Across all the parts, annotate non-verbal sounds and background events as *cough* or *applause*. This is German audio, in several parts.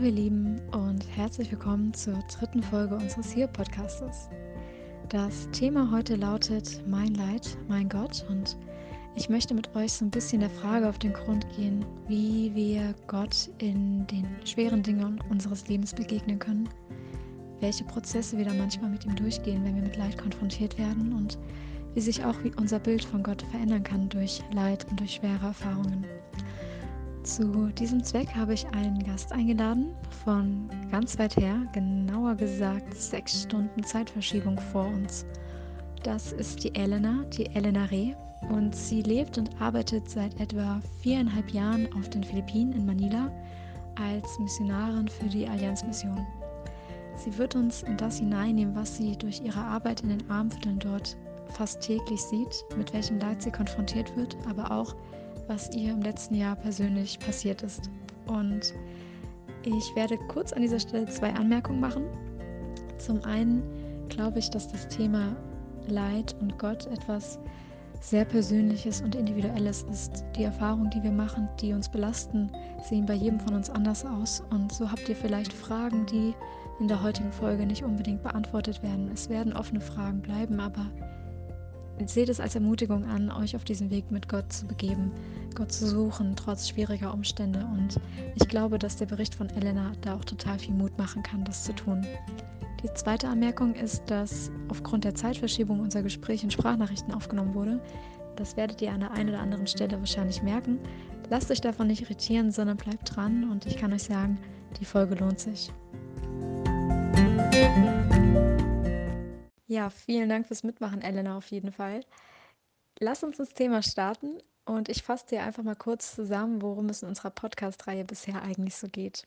Hallo ihr Lieben und herzlich willkommen zur dritten Folge unseres Hier-Podcastes. Das Thema heute lautet Mein Leid, mein Gott und ich möchte mit euch so ein bisschen der Frage auf den Grund gehen, wie wir Gott in den schweren Dingen unseres Lebens begegnen können, welche Prozesse wir da manchmal mit ihm durchgehen, wenn wir mit Leid konfrontiert werden und wie sich auch unser Bild von Gott verändern kann durch Leid und durch schwere Erfahrungen. Zu diesem Zweck habe ich einen Gast eingeladen von ganz weit her, genauer gesagt sechs Stunden Zeitverschiebung vor uns. Das ist die Elena, die Elena Reh, und sie lebt und arbeitet seit etwa viereinhalb Jahren auf den Philippinen in Manila als Missionarin für die Allianzmission. Sie wird uns in das hineinnehmen, was sie durch ihre Arbeit in den Armvierteln dort fast täglich sieht, mit welchem Leid sie konfrontiert wird, aber auch was ihr im letzten Jahr persönlich passiert ist. Und ich werde kurz an dieser Stelle zwei Anmerkungen machen. Zum einen glaube ich, dass das Thema Leid und Gott etwas sehr Persönliches und Individuelles ist. Die Erfahrungen, die wir machen, die uns belasten, sehen bei jedem von uns anders aus. Und so habt ihr vielleicht Fragen, die in der heutigen Folge nicht unbedingt beantwortet werden. Es werden offene Fragen bleiben, aber seht es als Ermutigung an, euch auf diesen Weg mit Gott zu begeben, Gott zu suchen, trotz schwieriger Umstände. Und ich glaube, dass der Bericht von Elena da auch total viel Mut machen kann, das zu tun. Die zweite Anmerkung ist, dass aufgrund der Zeitverschiebung unser Gespräch in Sprachnachrichten aufgenommen wurde. Das werdet ihr an der einen oder anderen Stelle wahrscheinlich merken. Lasst euch davon nicht irritieren, sondern bleibt dran und ich kann euch sagen, die Folge lohnt sich. Ja, vielen Dank fürs Mitmachen, Elena, auf jeden Fall. Lass uns ins Thema starten und ich fasse dir einfach mal kurz zusammen, worum es in unserer Podcast-Reihe bisher eigentlich so geht.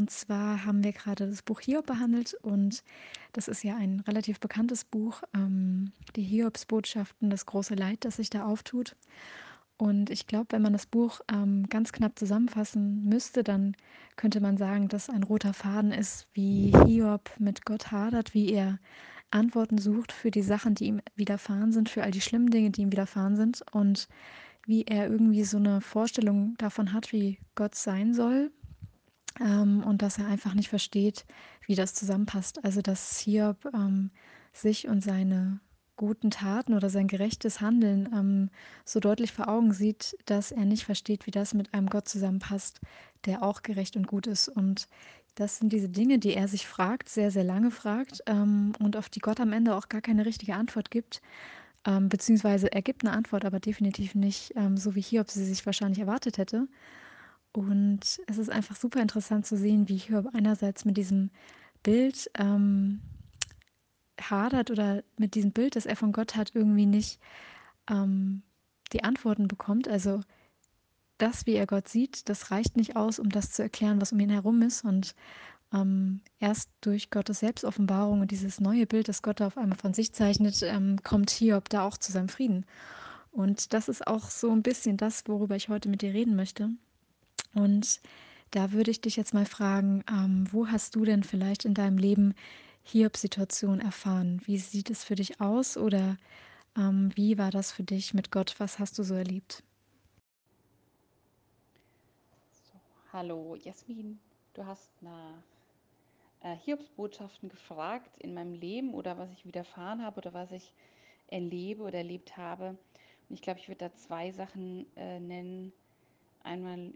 Und zwar haben wir gerade das Buch Hiob behandelt und das ist ja ein relativ bekanntes Buch, ähm, die Hiobsbotschaften, das große Leid, das sich da auftut. Und ich glaube, wenn man das Buch ähm, ganz knapp zusammenfassen müsste, dann könnte man sagen, dass ein roter Faden ist, wie Hiob mit Gott hadert, wie er Antworten sucht für die Sachen, die ihm widerfahren sind, für all die schlimmen Dinge, die ihm widerfahren sind und wie er irgendwie so eine Vorstellung davon hat, wie Gott sein soll ähm, und dass er einfach nicht versteht, wie das zusammenpasst. Also dass Hiob ähm, sich und seine guten Taten oder sein gerechtes Handeln ähm, so deutlich vor Augen sieht, dass er nicht versteht, wie das mit einem Gott zusammenpasst, der auch gerecht und gut ist. Und das sind diese Dinge, die er sich fragt, sehr, sehr lange fragt ähm, und auf die Gott am Ende auch gar keine richtige Antwort gibt. Ähm, beziehungsweise er gibt eine Antwort, aber definitiv nicht ähm, so wie Hiob sie sich wahrscheinlich erwartet hätte. Und es ist einfach super interessant zu sehen, wie Hiob einerseits mit diesem Bild ähm, hadert oder mit diesem Bild, das er von Gott hat, irgendwie nicht ähm, die Antworten bekommt. Also das, wie er Gott sieht, das reicht nicht aus, um das zu erklären, was um ihn herum ist. Und ähm, erst durch Gottes Selbstoffenbarung und dieses neue Bild, das Gott auf einmal von sich zeichnet, ähm, kommt Hiob da auch zu seinem Frieden. Und das ist auch so ein bisschen das, worüber ich heute mit dir reden möchte. Und da würde ich dich jetzt mal fragen, ähm, wo hast du denn vielleicht in deinem Leben Hiob-Situation erfahren? Wie sieht es für dich aus oder ähm, wie war das für dich mit Gott? Was hast du so erlebt? Hallo Jasmin, du hast nach äh, Hiobsbotschaften gefragt in meinem Leben oder was ich widerfahren habe oder was ich erlebe oder erlebt habe. Und ich glaube, ich würde da zwei Sachen äh, nennen. Einmal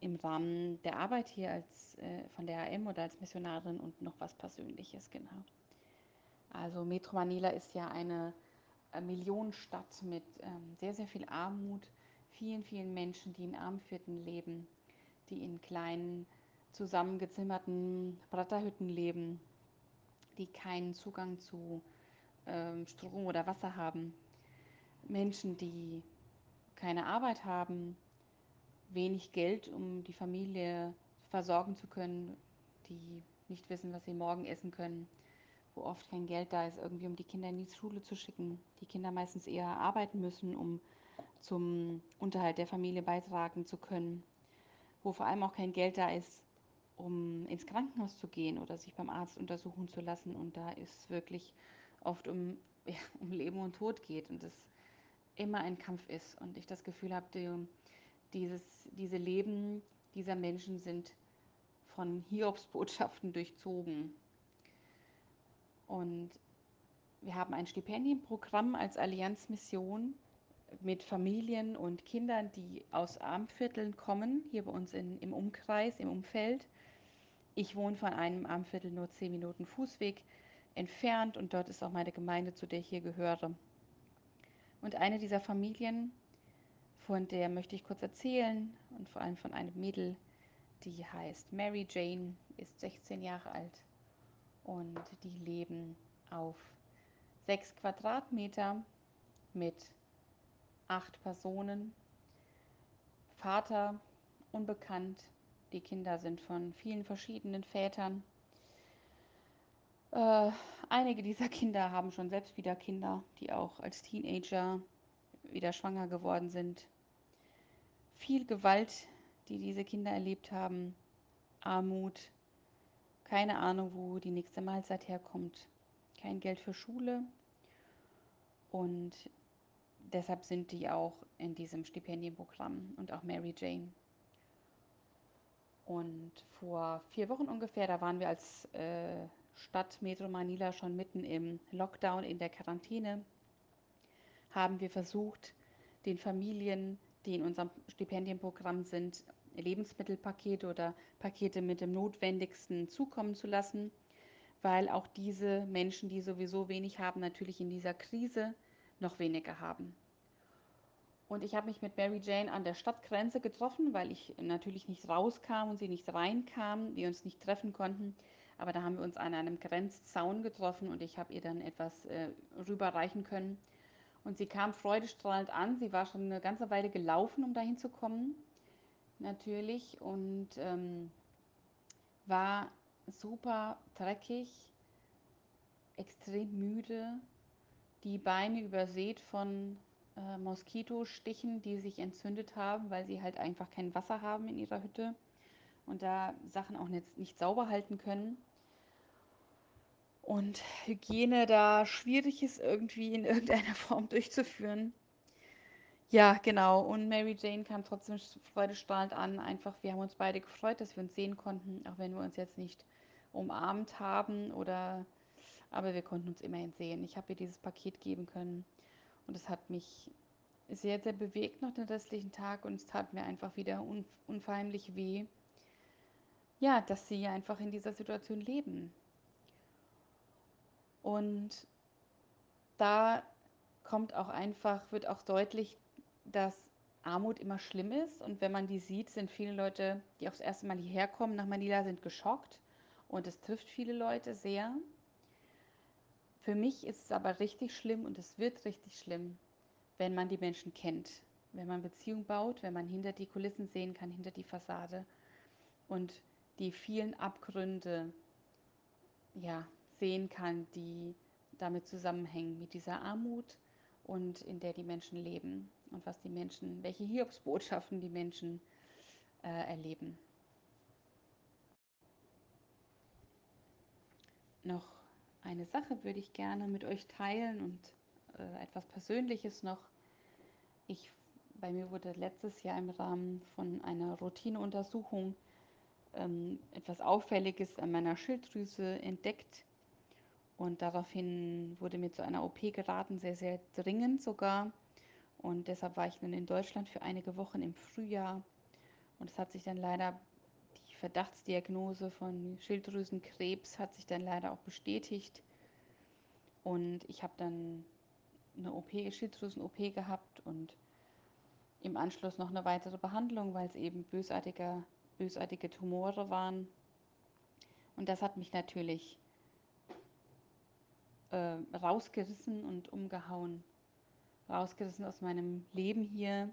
im Rahmen der Arbeit hier als äh, von der AM oder als Missionarin und noch was Persönliches, genau. Also Metro Manila ist ja eine äh, Millionenstadt mit ähm, sehr, sehr viel Armut, vielen, vielen Menschen, die in Armvierteln leben die in kleinen zusammengezimmerten Bratterhütten leben, die keinen Zugang zu ähm, Strom oder Wasser haben, Menschen, die keine Arbeit haben, wenig Geld, um die Familie versorgen zu können, die nicht wissen, was sie morgen essen können, wo oft kein Geld da ist, irgendwie um die Kinder in die Schule zu schicken, die Kinder meistens eher arbeiten müssen, um zum Unterhalt der Familie beitragen zu können wo vor allem auch kein Geld da ist, um ins Krankenhaus zu gehen oder sich beim Arzt untersuchen zu lassen. Und da ist wirklich oft um, *laughs* ja, um Leben und Tod geht und es immer ein Kampf ist. Und ich das Gefühl habe, die, dieses, diese Leben dieser Menschen sind von Hiobsbotschaften durchzogen. Und wir haben ein Stipendienprogramm als Allianzmission mit Familien und Kindern, die aus Armvierteln kommen, hier bei uns in, im Umkreis, im Umfeld. Ich wohne von einem Armviertel nur zehn Minuten Fußweg entfernt und dort ist auch meine Gemeinde, zu der ich hier gehöre. Und eine dieser Familien, von der möchte ich kurz erzählen und vor allem von einem Mädel, die heißt Mary Jane, ist 16 Jahre alt und die leben auf sechs Quadratmeter mit acht Personen. Vater unbekannt. Die Kinder sind von vielen verschiedenen Vätern. Äh, einige dieser Kinder haben schon selbst wieder Kinder, die auch als Teenager wieder schwanger geworden sind. Viel Gewalt, die diese Kinder erlebt haben. Armut. Keine Ahnung, wo die nächste Mahlzeit herkommt. Kein Geld für Schule. Und deshalb sind die auch in diesem Stipendienprogramm und auch Mary Jane. Und vor vier Wochen ungefähr, da waren wir als äh, Stadt Metro Manila schon mitten im Lockdown, in der Quarantäne, haben wir versucht, den Familien, die in unserem Stipendienprogramm sind, Lebensmittelpakete oder Pakete mit dem Notwendigsten zukommen zu lassen, weil auch diese Menschen, die sowieso wenig haben, natürlich in dieser Krise noch weniger haben. Und ich habe mich mit Mary Jane an der Stadtgrenze getroffen, weil ich natürlich nicht rauskam und sie nicht reinkam, wir uns nicht treffen konnten. Aber da haben wir uns an einem Grenzzaun getroffen und ich habe ihr dann etwas äh, rüberreichen können. Und sie kam freudestrahlend an. Sie war schon eine ganze Weile gelaufen, um dahin zu kommen, natürlich. Und ähm, war super dreckig, extrem müde, die Beine übersät von äh, Moskitostichen, die sich entzündet haben, weil sie halt einfach kein Wasser haben in ihrer Hütte und da Sachen auch nicht, nicht sauber halten können. Und Hygiene da schwierig ist, irgendwie in irgendeiner *laughs* Form durchzuführen. Ja, genau. Und Mary Jane kam trotzdem freudestrahlend an. Einfach, wir haben uns beide gefreut, dass wir uns sehen konnten, auch wenn wir uns jetzt nicht umarmt haben oder, aber wir konnten uns immerhin sehen. Ich habe ihr dieses Paket geben können und es hat mich sehr, sehr bewegt noch den restlichen Tag und es tat mir einfach wieder unverheimlich weh, ja, dass sie einfach in dieser Situation leben. Und da kommt auch einfach, wird auch deutlich, dass Armut immer schlimm ist. Und wenn man die sieht, sind viele Leute, die auch das erste Mal hierher kommen nach Manila, sind geschockt. Und es trifft viele Leute sehr. Für mich ist es aber richtig schlimm und es wird richtig schlimm, wenn man die Menschen kennt, wenn man Beziehung baut, wenn man hinter die Kulissen sehen kann, hinter die Fassade und die vielen Abgründe ja, sehen kann, die damit zusammenhängen, mit dieser Armut und in der die Menschen leben und was die Menschen, welche Hiobsbotschaften die Menschen äh, erleben. Noch eine Sache würde ich gerne mit euch teilen und äh, etwas Persönliches noch. Ich, bei mir wurde letztes Jahr im Rahmen von einer Routineuntersuchung ähm, etwas Auffälliges an meiner Schilddrüse entdeckt. Und daraufhin wurde mir zu einer OP geraten, sehr, sehr dringend sogar. Und deshalb war ich dann in Deutschland für einige Wochen im Frühjahr. Und es hat sich dann leider, Verdachtsdiagnose von Schilddrüsenkrebs hat sich dann leider auch bestätigt. Und ich habe dann eine OP, Schilddrüsen-OP gehabt und im Anschluss noch eine weitere Behandlung, weil es eben bösartige, bösartige Tumore waren. Und das hat mich natürlich äh, rausgerissen und umgehauen. Rausgerissen aus meinem Leben hier,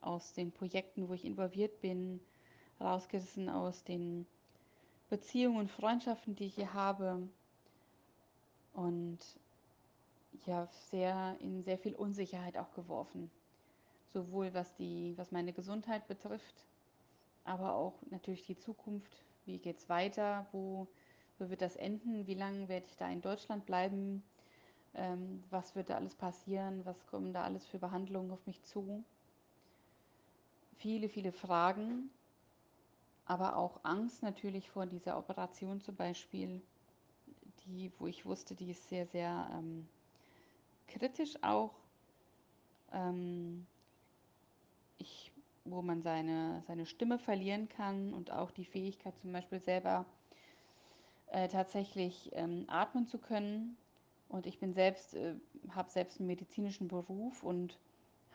aus den Projekten, wo ich involviert bin, rausgerissen aus den Beziehungen und Freundschaften, die ich hier habe. Und ja, sehr in sehr viel Unsicherheit auch geworfen. Sowohl was die, was meine Gesundheit betrifft, aber auch natürlich die Zukunft. Wie geht es weiter? Wo, wo wird das enden? Wie lange werde ich da in Deutschland bleiben? Ähm, was wird da alles passieren? Was kommen da alles für Behandlungen auf mich zu? Viele, viele Fragen, aber auch Angst natürlich vor dieser Operation zum Beispiel, die, wo ich wusste, die ist sehr, sehr ähm, kritisch auch. Ähm, ich, wo man seine, seine Stimme verlieren kann und auch die Fähigkeit zum Beispiel selber äh, tatsächlich ähm, atmen zu können. Und ich bin selbst, äh, habe selbst einen medizinischen Beruf und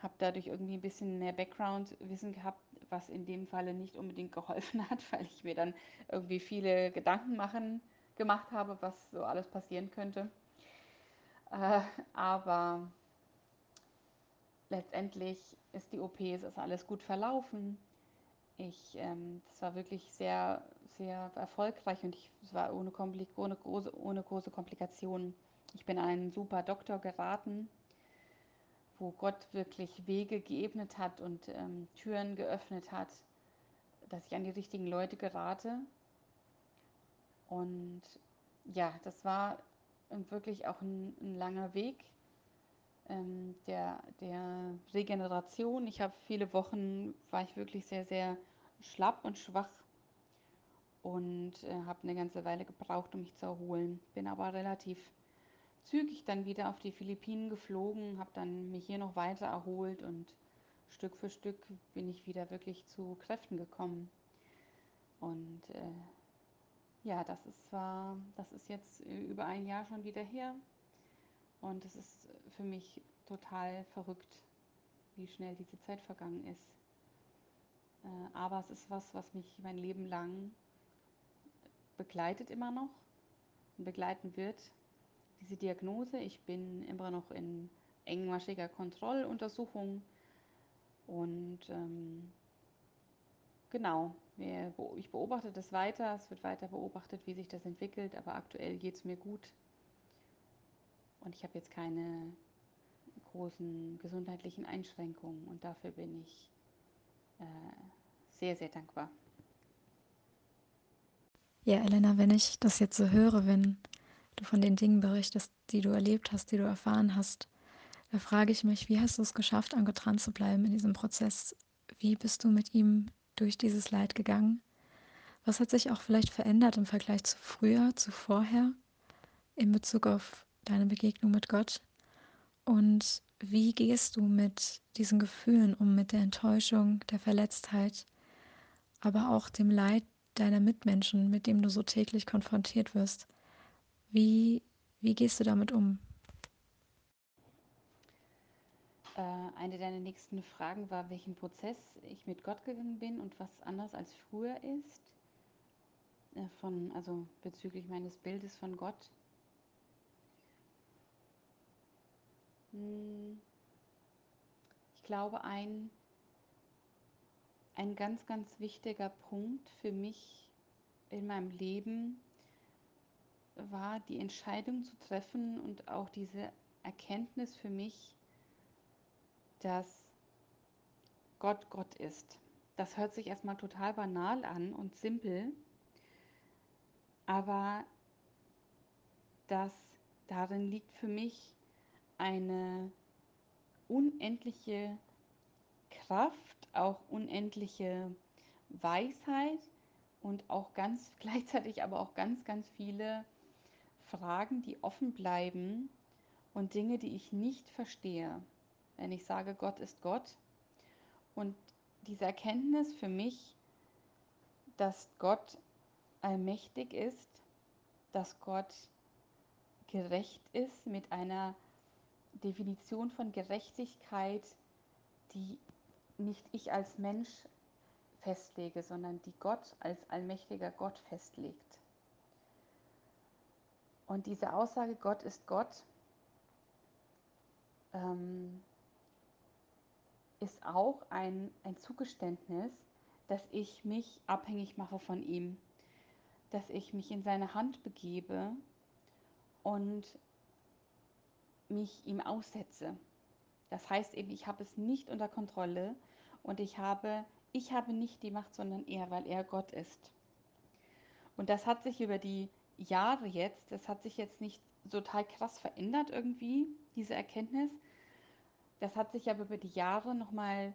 habe dadurch irgendwie ein bisschen mehr Background-Wissen gehabt, was in dem Falle nicht unbedingt geholfen hat, *laughs* weil ich mir dann irgendwie viele Gedanken machen, gemacht habe, was so alles passieren könnte. Äh, aber letztendlich ist die OP, es ist alles gut verlaufen. Ich, ähm, das war wirklich sehr, sehr erfolgreich und ich, es war ohne, ohne, große, ohne große Komplikationen. Ich bin an einen super Doktor geraten, wo Gott wirklich Wege geebnet hat und ähm, Türen geöffnet hat, dass ich an die richtigen Leute gerate. Und ja, das war wirklich auch ein, ein langer Weg ähm, der, der Regeneration. Ich habe viele Wochen, war ich wirklich sehr, sehr schlapp und schwach und äh, habe eine ganze Weile gebraucht, um mich zu erholen. Bin aber relativ zügig dann wieder auf die Philippinen geflogen, habe dann mich hier noch weiter erholt und Stück für Stück bin ich wieder wirklich zu Kräften gekommen. Und äh, ja, das ist zwar, das ist jetzt über ein Jahr schon wieder her. Und es ist für mich total verrückt, wie schnell diese Zeit vergangen ist. Äh, aber es ist was, was mich mein Leben lang begleitet immer noch und begleiten wird. Diese Diagnose, ich bin immer noch in engmaschiger Kontrolluntersuchung und ähm, genau, ich beobachte das weiter, es wird weiter beobachtet, wie sich das entwickelt, aber aktuell geht es mir gut und ich habe jetzt keine großen gesundheitlichen Einschränkungen und dafür bin ich äh, sehr, sehr dankbar. Ja, Elena, wenn ich das jetzt so höre, wenn du von den Dingen berichtest, die du erlebt hast, die du erfahren hast, da frage ich mich, wie hast du es geschafft, dran zu bleiben in diesem Prozess? Wie bist du mit ihm durch dieses Leid gegangen? Was hat sich auch vielleicht verändert im Vergleich zu früher, zu vorher, in Bezug auf deine Begegnung mit Gott? Und wie gehst du mit diesen Gefühlen um, mit der Enttäuschung, der Verletztheit, aber auch dem Leid deiner Mitmenschen, mit dem du so täglich konfrontiert wirst? Wie, wie gehst du damit um? Äh, eine deiner nächsten Fragen war, welchen Prozess ich mit Gott gegangen bin und was anders als früher ist. Äh, von, also bezüglich meines Bildes von Gott. Hm. Ich glaube, ein, ein ganz, ganz wichtiger Punkt für mich in meinem Leben war die Entscheidung zu treffen und auch diese Erkenntnis für mich, dass Gott Gott ist. Das hört sich erstmal total banal an und simpel, aber dass darin liegt für mich eine unendliche Kraft, auch unendliche Weisheit und auch ganz *laughs* gleichzeitig aber auch ganz, ganz viele Fragen, die offen bleiben und Dinge, die ich nicht verstehe. Wenn ich sage, Gott ist Gott und diese Erkenntnis für mich, dass Gott allmächtig ist, dass Gott gerecht ist mit einer Definition von Gerechtigkeit, die nicht ich als Mensch festlege, sondern die Gott als allmächtiger Gott festlegt. Und diese Aussage, Gott ist Gott, ähm, ist auch ein, ein Zugeständnis, dass ich mich abhängig mache von ihm, dass ich mich in seine Hand begebe und mich ihm aussetze. Das heißt eben, ich habe es nicht unter Kontrolle und ich habe, ich habe nicht die Macht, sondern er, weil er Gott ist. Und das hat sich über die Jahre jetzt, das hat sich jetzt nicht total krass verändert irgendwie, diese Erkenntnis. Das hat sich aber über die Jahre nochmal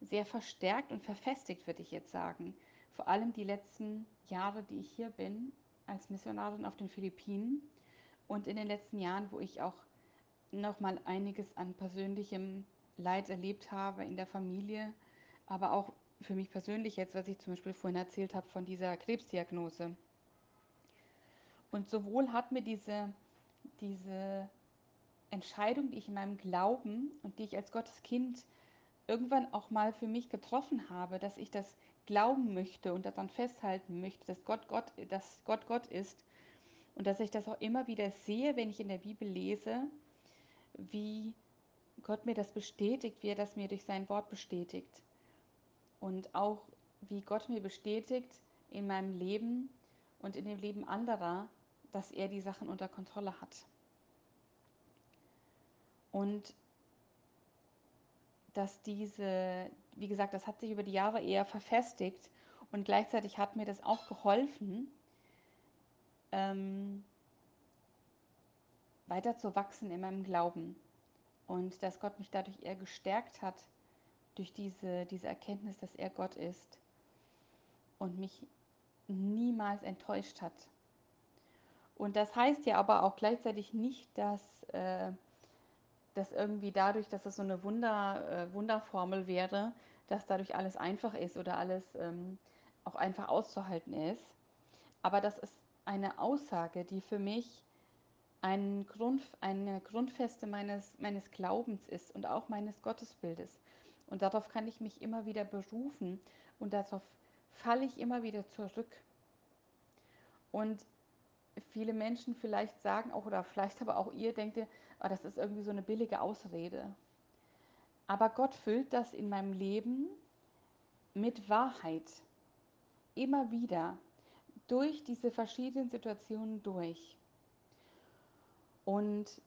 sehr verstärkt und verfestigt, würde ich jetzt sagen. Vor allem die letzten Jahre, die ich hier bin, als Missionarin auf den Philippinen und in den letzten Jahren, wo ich auch noch mal einiges an persönlichem Leid erlebt habe in der Familie, aber auch für mich persönlich jetzt, was ich zum Beispiel vorhin erzählt habe von dieser Krebsdiagnose. Und sowohl hat mir diese, diese Entscheidung, die ich in meinem Glauben und die ich als Gottes Kind irgendwann auch mal für mich getroffen habe, dass ich das glauben möchte und daran festhalten möchte, dass Gott Gott, dass Gott Gott ist und dass ich das auch immer wieder sehe, wenn ich in der Bibel lese, wie Gott mir das bestätigt, wie er das mir durch sein Wort bestätigt. Und auch wie Gott mir bestätigt in meinem Leben und in dem Leben anderer, dass er die Sachen unter Kontrolle hat. Und dass diese, wie gesagt, das hat sich über die Jahre eher verfestigt und gleichzeitig hat mir das auch geholfen, ähm, weiter zu wachsen in meinem Glauben und dass Gott mich dadurch eher gestärkt hat durch diese, diese Erkenntnis, dass er Gott ist und mich niemals enttäuscht hat. Und das heißt ja aber auch gleichzeitig nicht, dass, äh, dass irgendwie dadurch, dass es so eine Wunder, äh, Wunderformel wäre, dass dadurch alles einfach ist oder alles ähm, auch einfach auszuhalten ist. Aber das ist eine Aussage, die für mich ein Grund, eine Grundfeste meines, meines Glaubens ist und auch meines Gottesbildes. Und darauf kann ich mich immer wieder berufen und darauf falle ich immer wieder zurück. Und viele Menschen vielleicht sagen auch, oder vielleicht aber auch ihr denkt, oh, das ist irgendwie so eine billige Ausrede. Aber Gott füllt das in meinem Leben mit Wahrheit. Immer wieder. Durch diese verschiedenen Situationen durch. Und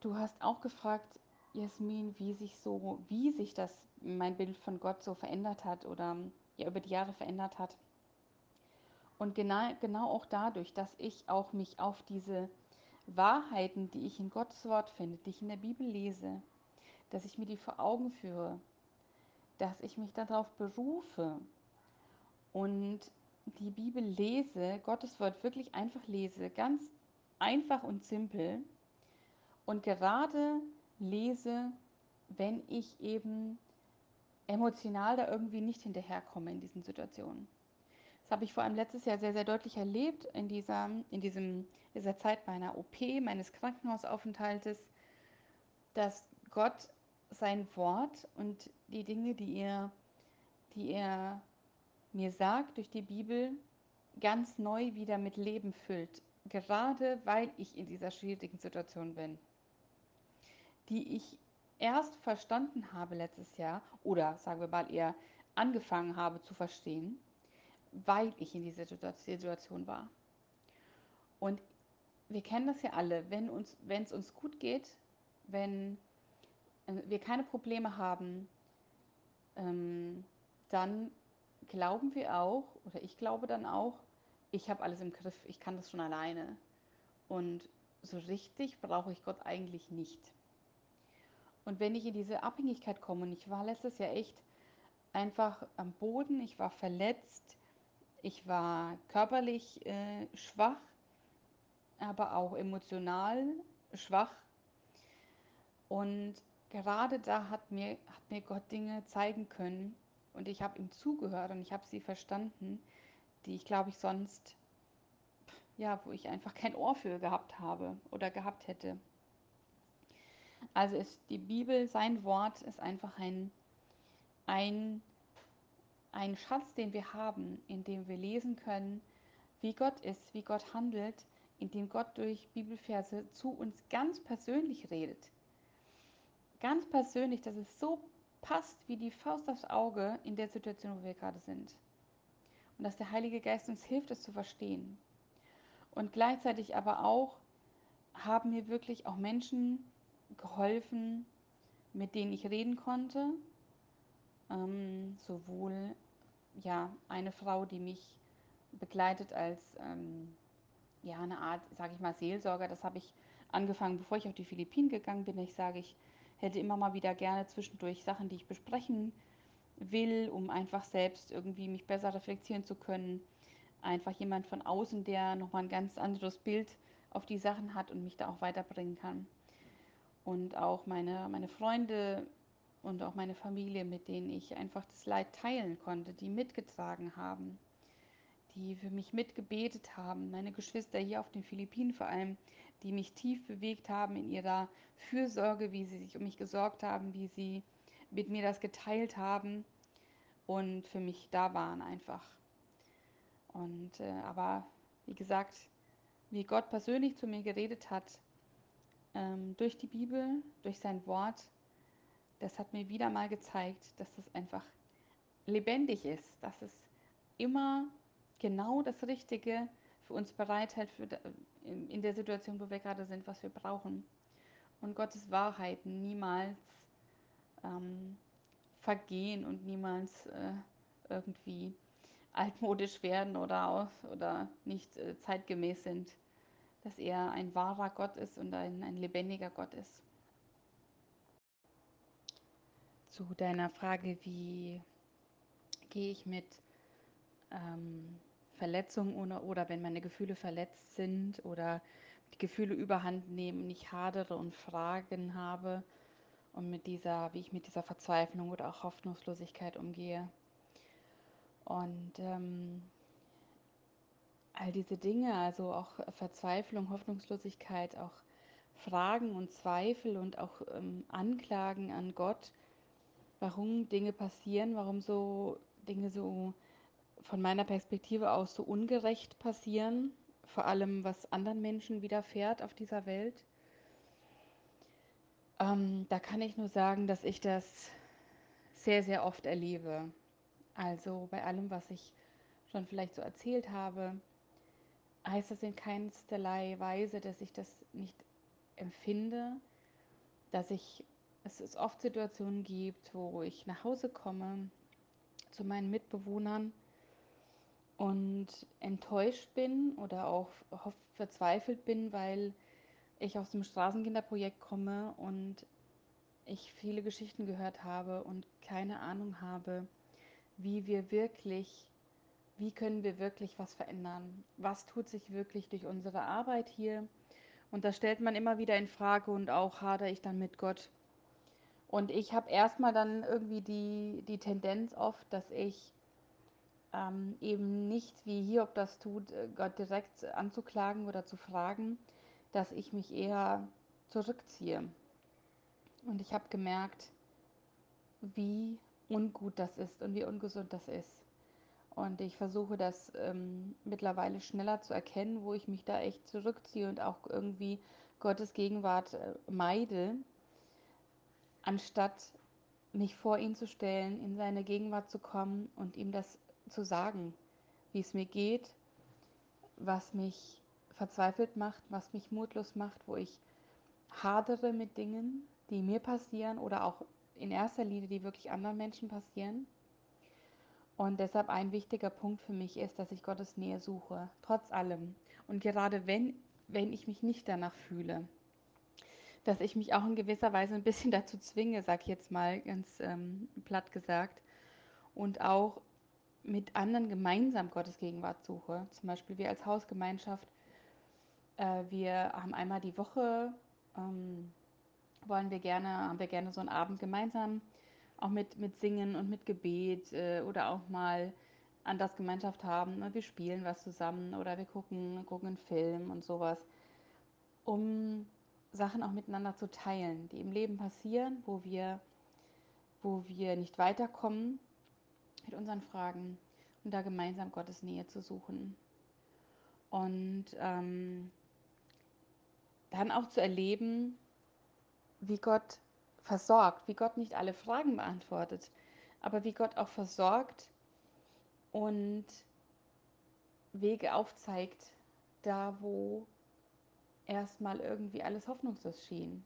du hast auch gefragt, Jasmin, wie sich so, wie sich das mein Bild von Gott so verändert hat oder ja über die Jahre verändert hat. Und genau, genau auch dadurch, dass ich auch mich auf diese Wahrheiten, die ich in Gottes Wort finde, die ich in der Bibel lese, dass ich mir die vor Augen führe, dass ich mich darauf berufe und die Bibel lese, Gottes Wort wirklich einfach lese, ganz einfach und simpel und gerade lese, wenn ich eben emotional da irgendwie nicht hinterherkomme in diesen Situationen. Habe ich vor allem letztes Jahr sehr, sehr deutlich erlebt in dieser, in diesem, dieser Zeit meiner OP, meines Krankenhausaufenthaltes, dass Gott sein Wort und die Dinge, die er, die er mir sagt durch die Bibel, ganz neu wieder mit Leben füllt. Gerade weil ich in dieser schwierigen Situation bin, die ich erst verstanden habe letztes Jahr oder sagen wir mal eher angefangen habe zu verstehen, weil ich in dieser Situation war. Und wir kennen das ja alle, wenn uns, wenn es uns gut geht, wenn äh, wir keine Probleme haben, ähm, dann glauben wir auch, oder ich glaube dann auch, ich habe alles im Griff, ich kann das schon alleine. Und so richtig brauche ich Gott eigentlich nicht. Und wenn ich in diese Abhängigkeit komme, und ich war letztes Jahr echt einfach am Boden, ich war verletzt, ich war körperlich äh, schwach, aber auch emotional schwach. Und gerade da hat mir, hat mir Gott Dinge zeigen können und ich habe ihm zugehört und ich habe sie verstanden, die ich glaube ich sonst, ja, wo ich einfach kein Ohr für gehabt habe oder gehabt hätte. Also ist die Bibel, sein Wort ist einfach ein, ein, ein Schatz, den wir haben, in dem wir lesen können, wie Gott ist, wie Gott handelt, in dem Gott durch Bibelverse zu uns ganz persönlich redet. Ganz persönlich, dass es so passt wie die Faust aufs Auge in der Situation, wo wir gerade sind und dass der Heilige Geist uns hilft, es zu verstehen. Und gleichzeitig aber auch haben mir wirklich auch Menschen geholfen, mit denen ich reden konnte. Ähm, sowohl ja eine Frau, die mich begleitet als ähm, ja eine Art, sage ich mal, Seelsorger. Das habe ich angefangen, bevor ich auf die Philippinen gegangen bin. Ich sage, ich hätte immer mal wieder gerne zwischendurch Sachen, die ich besprechen will, um einfach selbst irgendwie mich besser reflektieren zu können. Einfach jemand von außen, der nochmal ein ganz anderes Bild auf die Sachen hat und mich da auch weiterbringen kann. Und auch meine, meine Freunde und auch meine Familie, mit denen ich einfach das Leid teilen konnte, die mitgetragen haben, die für mich mitgebetet haben. Meine Geschwister hier auf den Philippinen vor allem, die mich tief bewegt haben in ihrer Fürsorge, wie sie sich um mich gesorgt haben, wie sie mit mir das geteilt haben und für mich da waren einfach. Und äh, aber wie gesagt, wie Gott persönlich zu mir geredet hat, ähm, durch die Bibel, durch sein Wort, das hat mir wieder mal gezeigt, dass das einfach lebendig ist, dass es immer genau das Richtige für uns bereithält für, in der Situation, wo wir gerade sind, was wir brauchen. Und Gottes Wahrheiten niemals ähm, vergehen und niemals äh, irgendwie altmodisch werden oder, oder nicht äh, zeitgemäß sind. Dass er ein wahrer Gott ist und ein, ein lebendiger Gott ist. Zu deiner Frage, wie gehe ich mit ähm, Verletzungen oder, oder wenn meine Gefühle verletzt sind oder die Gefühle überhand nehmen ich hadere und Fragen habe und mit dieser, wie ich mit dieser Verzweiflung oder auch Hoffnungslosigkeit umgehe. Und ähm, all diese Dinge, also auch Verzweiflung, Hoffnungslosigkeit, auch Fragen und Zweifel und auch ähm, Anklagen an Gott, warum Dinge passieren, warum so Dinge so von meiner Perspektive aus so ungerecht passieren, vor allem was anderen Menschen widerfährt auf dieser Welt. Ähm, da kann ich nur sagen, dass ich das sehr, sehr oft erlebe. Also bei allem, was ich schon vielleicht so erzählt habe, heißt das in keinsterlei Weise, dass ich das nicht empfinde, dass ich es es oft Situationen gibt, wo ich nach Hause komme zu meinen Mitbewohnern und enttäuscht bin oder auch verzweifelt bin, weil ich aus dem Straßenkinderprojekt komme und ich viele Geschichten gehört habe und keine Ahnung habe, wie wir wirklich, wie können wir wirklich was verändern? Was tut sich wirklich durch unsere Arbeit hier? Und das stellt man immer wieder in Frage und auch hadere ich dann mit Gott. Und ich habe erstmal dann irgendwie die, die Tendenz oft, dass ich ähm, eben nicht, wie Hiob das tut, äh, Gott direkt anzuklagen oder zu fragen, dass ich mich eher zurückziehe. Und ich habe gemerkt, wie ungut das ist und wie ungesund das ist. Und ich versuche das ähm, mittlerweile schneller zu erkennen, wo ich mich da echt zurückziehe und auch irgendwie Gottes Gegenwart äh, meide, anstatt mich vor ihn zu stellen, in seine Gegenwart zu kommen und ihm das zu sagen, wie es mir geht, was mich verzweifelt macht, was mich mutlos macht, wo ich hadere mit Dingen, die mir passieren oder auch in erster Linie, die wirklich anderen Menschen passieren. Und deshalb ein wichtiger Punkt für mich ist, dass ich Gottes Nähe suche, trotz allem. Und gerade wenn, wenn ich mich nicht danach fühle, dass ich mich auch in gewisser Weise ein bisschen *laughs* dazu zwinge, sag ich jetzt mal ganz ähm, platt gesagt, und auch mit anderen gemeinsam Gottes Gegenwart suche. Zum Beispiel wir als Hausgemeinschaft, äh, wir haben einmal die Woche, ähm, wollen wir gerne, haben wir gerne so einen Abend gemeinsam, auch mit, mit Singen und mit Gebet äh, oder auch mal an das Gemeinschaft haben. Wir spielen was zusammen oder wir gucken, gucken einen Film und sowas, um Sachen auch miteinander zu teilen, die im Leben passieren, wo wir, wo wir nicht weiterkommen mit unseren Fragen und da gemeinsam Gottes Nähe zu suchen. Und ähm, dann auch zu erleben, wie Gott versorgt, wie Gott nicht alle Fragen beantwortet, aber wie Gott auch versorgt und Wege aufzeigt, da wo erstmal irgendwie alles hoffnungslos schien.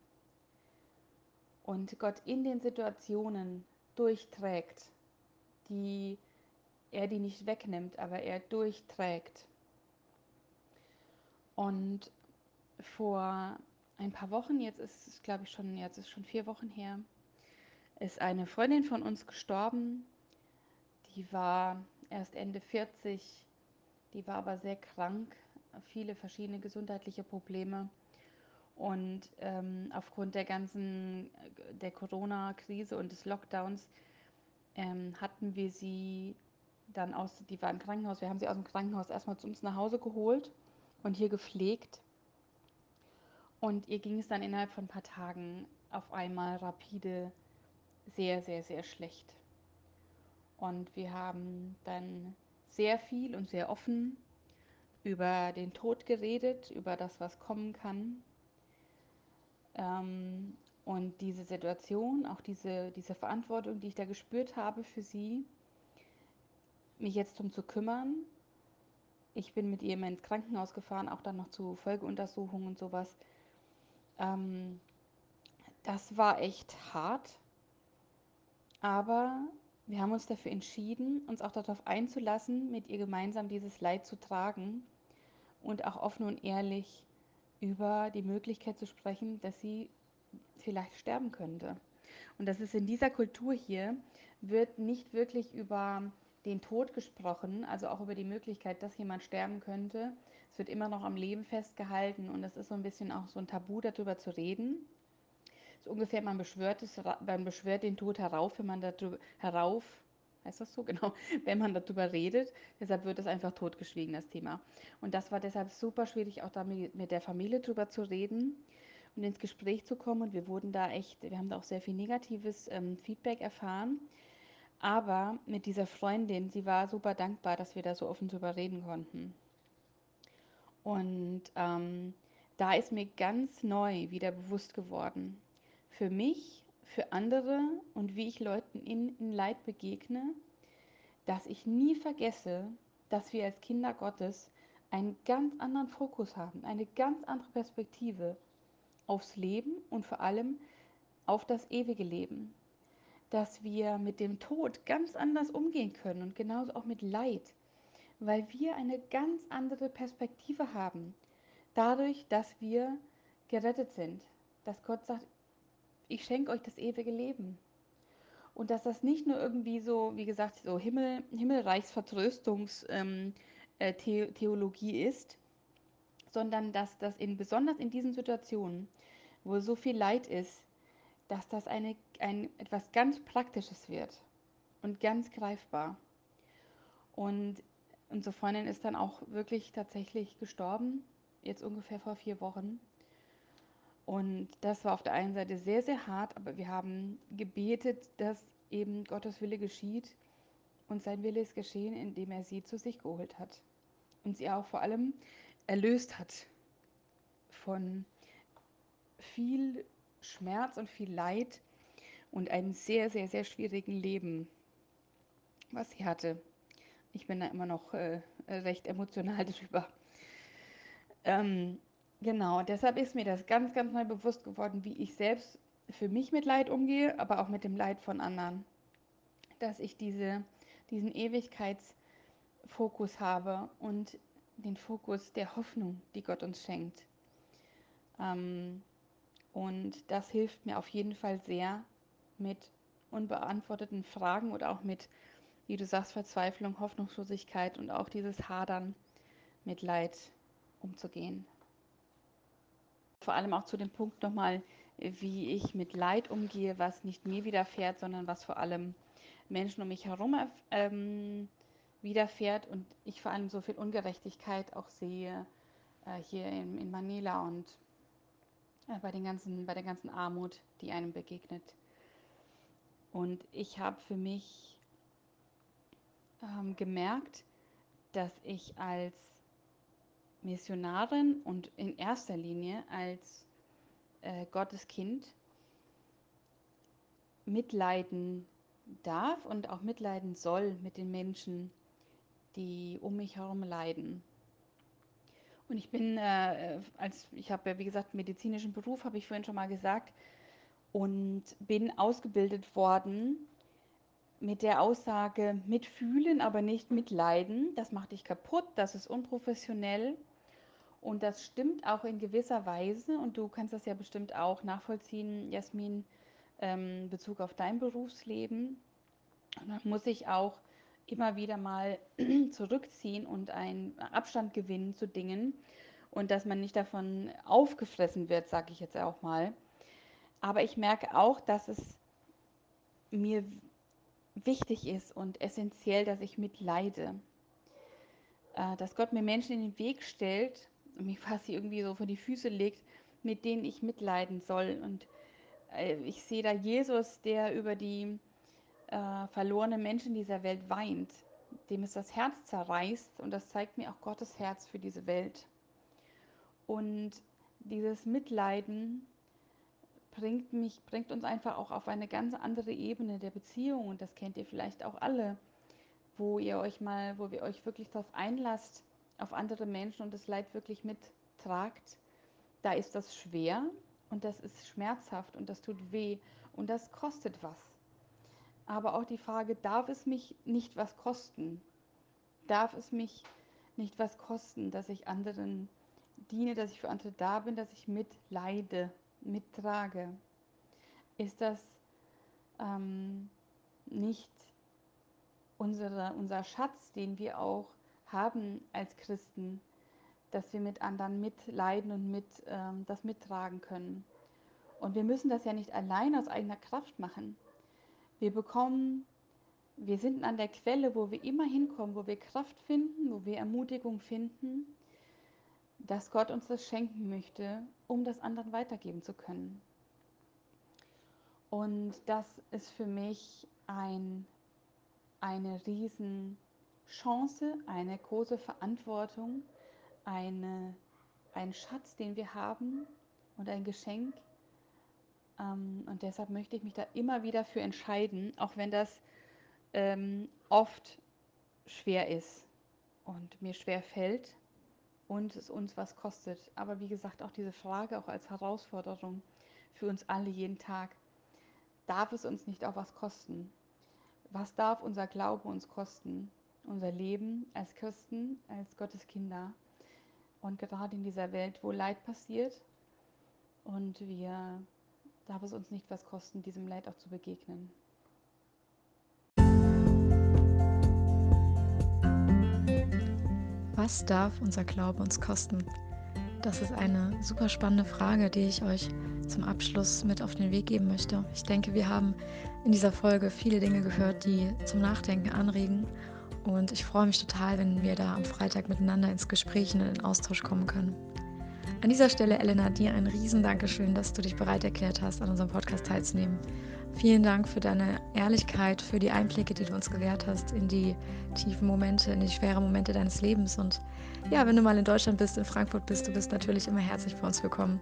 Und Gott in den Situationen durchträgt, die er die nicht wegnimmt, aber er durchträgt. Und vor ein paar Wochen, jetzt ist es glaube ich schon, jetzt ist schon vier Wochen her, ist eine Freundin von uns gestorben die war erst Ende 40, die war aber sehr krank, viele verschiedene gesundheitliche Probleme. Und ähm, aufgrund der ganzen, der Corona-Krise und des Lockdowns ähm, hatten wir sie dann aus, die war im Krankenhaus, wir haben sie aus dem Krankenhaus erstmal zu uns nach Hause geholt und hier gepflegt. Und ihr ging es dann innerhalb von ein paar Tagen auf einmal rapide sehr, sehr, sehr schlecht. Und wir haben dann sehr viel und sehr offen über den Tod geredet, über das, was kommen kann. Ähm, und diese Situation, auch diese, diese Verantwortung, die ich da gespürt habe für sie, mich jetzt darum zu kümmern. Ich bin mit ihr ins Krankenhaus gefahren, auch dann noch zu Folgeuntersuchungen und sowas. Ähm, das war echt hart, aber wir haben uns dafür entschieden, uns auch darauf einzulassen, mit ihr gemeinsam dieses Leid zu tragen und auch offen und ehrlich über die Möglichkeit zu sprechen, dass sie vielleicht sterben könnte. Und das ist in dieser Kultur hier, wird nicht wirklich über den Tod gesprochen, also auch über die Möglichkeit, dass jemand sterben könnte. Es wird immer noch am Leben festgehalten und es ist so ein bisschen auch so ein Tabu, darüber zu reden. So ungefähr, man beschwört, es, man beschwört den Tod herauf, wenn man darüber, herauf, heißt das so? *laughs* Genau, wenn man darüber redet. Deshalb wird es einfach totgeschwiegen, das Thema. Und das war deshalb super schwierig, auch da mit der Familie drüber zu reden und ins Gespräch zu kommen. Und wir wurden da echt, wir haben da auch sehr viel negatives ähm, Feedback erfahren. Aber mit dieser Freundin, sie war super dankbar, dass wir da so offen drüber reden konnten. Und ähm, da ist mir ganz neu wieder bewusst geworden, für mich, für andere und wie ich Leuten in, in Leid begegne, dass ich nie vergesse, dass wir als Kinder Gottes einen ganz anderen Fokus haben, eine ganz andere Perspektive aufs Leben und vor allem auf das ewige Leben. Dass wir mit dem Tod ganz anders umgehen können und genauso auch mit Leid, weil wir eine ganz andere Perspektive haben. Dadurch, dass wir gerettet sind, dass Gott sagt, ich schenke euch das ewige Leben. Und dass das nicht nur irgendwie so, wie gesagt, so Himmel, Himmelreichsvertröstungstheologie ähm, äh, ist, sondern dass das in, besonders in diesen Situationen, wo so viel Leid ist, dass das eine, ein, etwas ganz Praktisches wird und ganz greifbar. Und unsere Freundin ist dann auch wirklich tatsächlich gestorben, jetzt ungefähr vor vier Wochen. Und das war auf der einen Seite sehr, sehr hart, aber wir haben gebetet, dass eben Gottes Wille geschieht und sein Wille ist geschehen, indem er sie zu sich geholt hat und sie auch vor allem erlöst hat von viel Schmerz und viel Leid und einem sehr, sehr, sehr schwierigen Leben, was sie hatte. Ich bin da immer noch äh, recht emotional *laughs* drüber. Ähm, Genau, deshalb ist mir das ganz, ganz neu bewusst geworden, wie ich selbst für mich mit Leid umgehe, aber auch mit dem Leid von anderen. Dass ich diese, diesen Ewigkeitsfokus habe und den Fokus der Hoffnung, die Gott uns schenkt. Ähm, und das hilft mir auf jeden Fall sehr mit unbeantworteten Fragen oder auch mit, wie du sagst, Verzweiflung, Hoffnungslosigkeit und auch dieses Hadern mit Leid umzugehen vor allem auch zu dem Punkt nochmal, wie ich mit Leid umgehe, was nicht mir widerfährt, sondern was vor allem Menschen um mich herum ähm, widerfährt und ich vor allem so viel Ungerechtigkeit auch sehe äh, hier in, in, Manila und äh, bei, den ganzen, bei der ganzen Armut, die einem begegnet. Und ich habe für mich ähm, gemerkt, dass ich als Missionarin und in erster Linie als äh, Gottes Kind mitleiden darf und auch mitleiden soll mit den Menschen, die um mich herum leiden. Und ich bin, äh, als ich habe ja wie gesagt medizinischen Beruf, habe ich vorhin schon mal gesagt, und bin ausgebildet worden mit der Aussage mitfühlen, aber nicht mitleiden. Das macht dich kaputt, das ist unprofessionell. Und das stimmt auch in gewisser Weise und du kannst das ja bestimmt auch nachvollziehen, Jasmin, ähm, Bezug auf dein Berufsleben. Dann muss ich auch immer wieder mal *clears throat* zurückziehen und einen Abstand gewinnen zu Dingen und dass man nicht davon aufgefressen wird, sage ich jetzt auch mal. Aber ich merke auch, dass es mir wichtig ist und essentiell, dass ich mitleide. Äh, dass Gott mir Menschen in den Weg stellt und mich quasi irgendwie so vor die Füße legt, mit denen ich mitleiden soll. Und äh, ich sehe da Jesus, der über die äh, verlorenen Menschen dieser Welt weint, dem es das Herz zerreißt. Und das zeigt mir auch Gottes Herz für diese Welt. Und dieses Mitleiden bringt mich, bringt uns einfach auch auf eine ganz andere Ebene der Beziehung. Und das kennt ihr vielleicht auch alle, wo ihr euch mal, wo wir euch wirklich darauf einlasst, auf andere Menschen und das Leid wirklich mittragt. Da ist das schwer und das ist schmerzhaft und das tut weh und das kostet was. Aber auch die Frage, darf es mich nicht was kosten? Darf es mich nicht was kosten, dass ich anderen diene, dass ich für andere da bin, dass ich mitleide, mittrage? Ist das ähm, nicht unsere, unser Schatz, den wir auch haben als Christen, dass wir mit anderen mitleiden und mit, ähm, das mittragen können? Und wir müssen das ja nicht allein aus eigener Kraft machen. Wir bekommen, wir sind an der Quelle, wo wir immer hinkommen, wo wir Kraft finden, wo wir Ermutigung finden dass Gott uns das schenken möchte, um das anderen weitergeben zu können. Und das ist für mich ein, eine Riesenchance, eine große Verantwortung, eine, ein Schatz, den wir haben und ein Geschenk. Ähm, und deshalb möchte ich mich da immer wieder für entscheiden, auch wenn das ähm, oft schwer ist und mir schwer fällt und es uns was kostet. Aber wie gesagt, auch diese Frage auch als Herausforderung für uns alle jeden Tag. Darf es uns nicht auch was kosten? Was darf unser Glaube uns kosten? Unser Leben als Christen, als Gottes Kinder. Und gerade in dieser Welt, wo Leid passiert und wir, darf es uns nicht was kosten, diesem Leid auch zu begegnen. Was darf unser Glaube uns kosten? Das ist eine super spannende Frage, die ich euch zum Abschluss mit auf den Weg geben möchte. Ich denke, wir haben in dieser Folge viele Dinge gehört, die zum Nachdenken anregen. Und ich freue mich total, wenn wir da am Freitag miteinander ins Gespräch und in den Austausch kommen können. An dieser Stelle, Elena, dir ein riesen Dankeschön, dass du dich bereit erklärt hast, an unserem Podcast teilzunehmen. Vielen Dank für deine Ehrlichkeit, für die Einblicke, die du uns gewährt hast in die tiefen Momente, in die schweren Momente deines Lebens. Und ja, wenn du mal in Deutschland bist, in Frankfurt bist, du bist natürlich immer herzlich bei uns willkommen.